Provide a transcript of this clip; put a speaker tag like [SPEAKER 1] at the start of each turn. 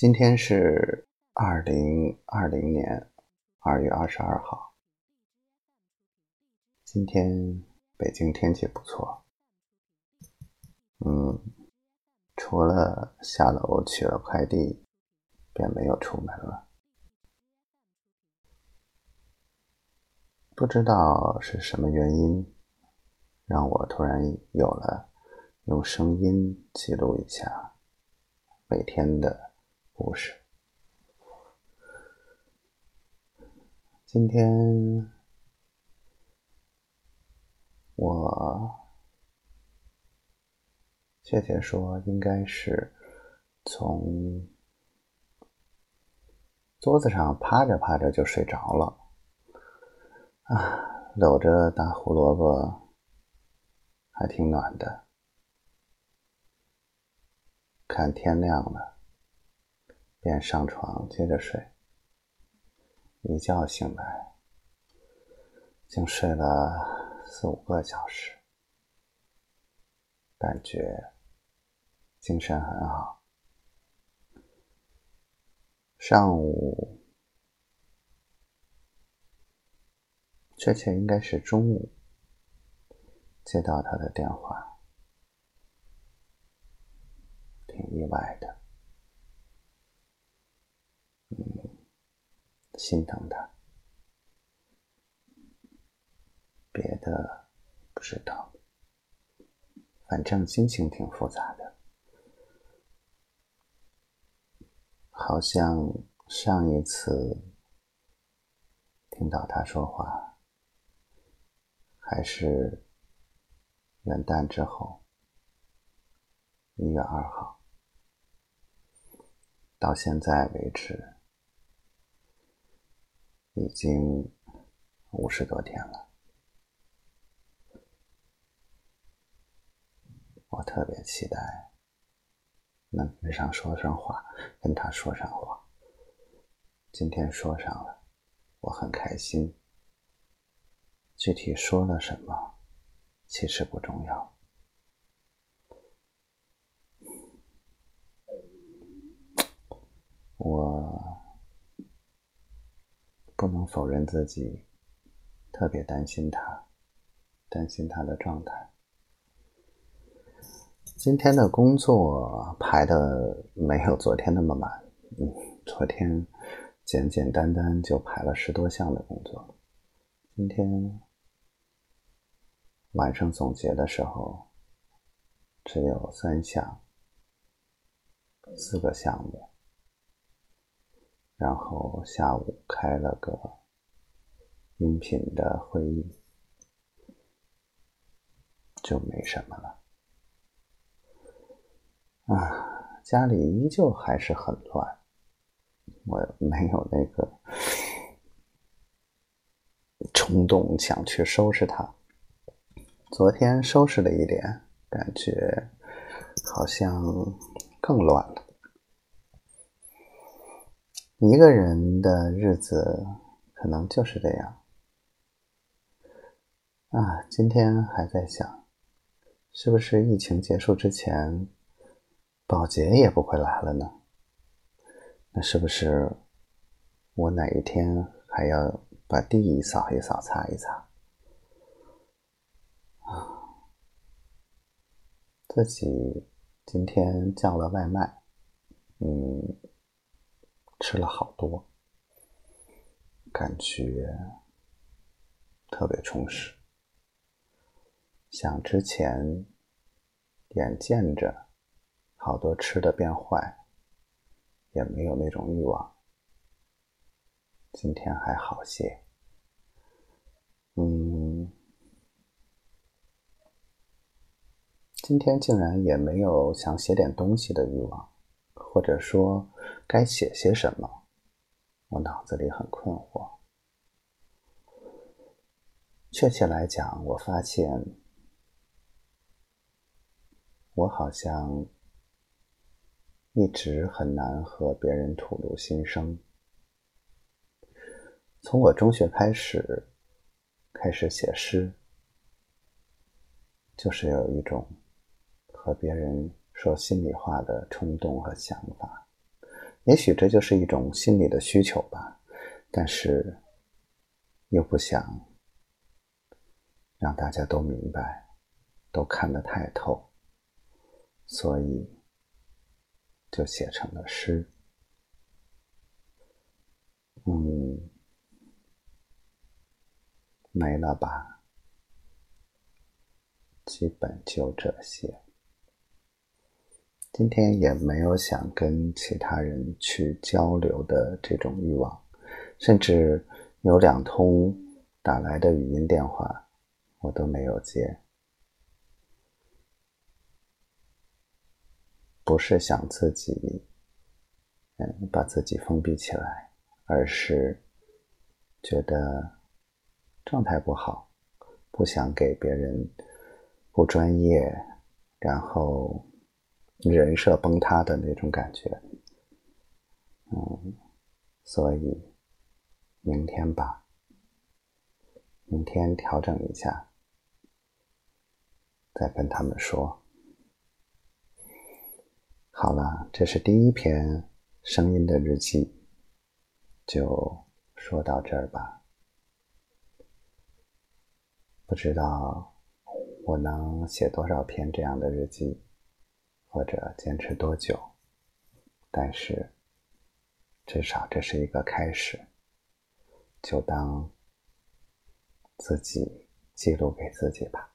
[SPEAKER 1] 今天是二零二零年二月二十二号。今天北京天气不错，嗯，除了下楼取了快递，便没有出门了。不知道是什么原因，让我突然有了用声音记录一下每天的故事。今天我确切说，应该是从桌子上趴着趴着就睡着了。啊，搂着大胡萝卜，还挺暖的。看天亮了，便上床接着睡。一觉醒来，竟睡了四五个小时，感觉精神很好。上午。确切应该是中午接到他的电话，挺意外的，嗯，心疼他，别的不知道，反正心情挺复杂的，好像上一次听到他说话。还是元旦之后，一月二号，到现在为止，已经五十多天了。我特别期待能跟上说上话，跟他说上话。今天说上了，我很开心。具体说了什么，其实不重要。我不能否认自己特别担心他，担心他的状态。今天的工作排的没有昨天那么满，嗯，昨天简简单单就排了十多项的工作，今天。晚上总结的时候，只有三项，四个项目。然后下午开了个音频的会议，就没什么了。啊，家里依旧还是很乱，我没有那个冲动想去收拾它。昨天收拾了一点，感觉好像更乱了。一个人的日子可能就是这样。啊，今天还在想，是不是疫情结束之前，保洁也不会来了呢？那是不是我哪一天还要把地扫一扫、擦一擦？自己今天叫了外卖，嗯，吃了好多，感觉特别充实。想之前眼见着好多吃的变坏，也没有那种欲望。今天还好些，嗯。今天竟然也没有想写点东西的欲望，或者说该写些什么，我脑子里很困惑。确切来讲，我发现我好像一直很难和别人吐露心声。从我中学开始，开始写诗，就是有一种。和别人说心里话的冲动和想法，也许这就是一种心理的需求吧，但是又不想让大家都明白，都看得太透，所以就写成了诗。嗯，没了吧？基本就这些。今天也没有想跟其他人去交流的这种欲望，甚至有两通打来的语音电话，我都没有接。不是想自己，嗯，把自己封闭起来，而是觉得状态不好，不想给别人不专业，然后。人设崩塌的那种感觉，嗯，所以明天吧，明天调整一下，再跟他们说。好了，这是第一篇声音的日记，就说到这儿吧。不知道我能写多少篇这样的日记。或者坚持多久？但是至少这是一个开始，就当自己记录给自己吧。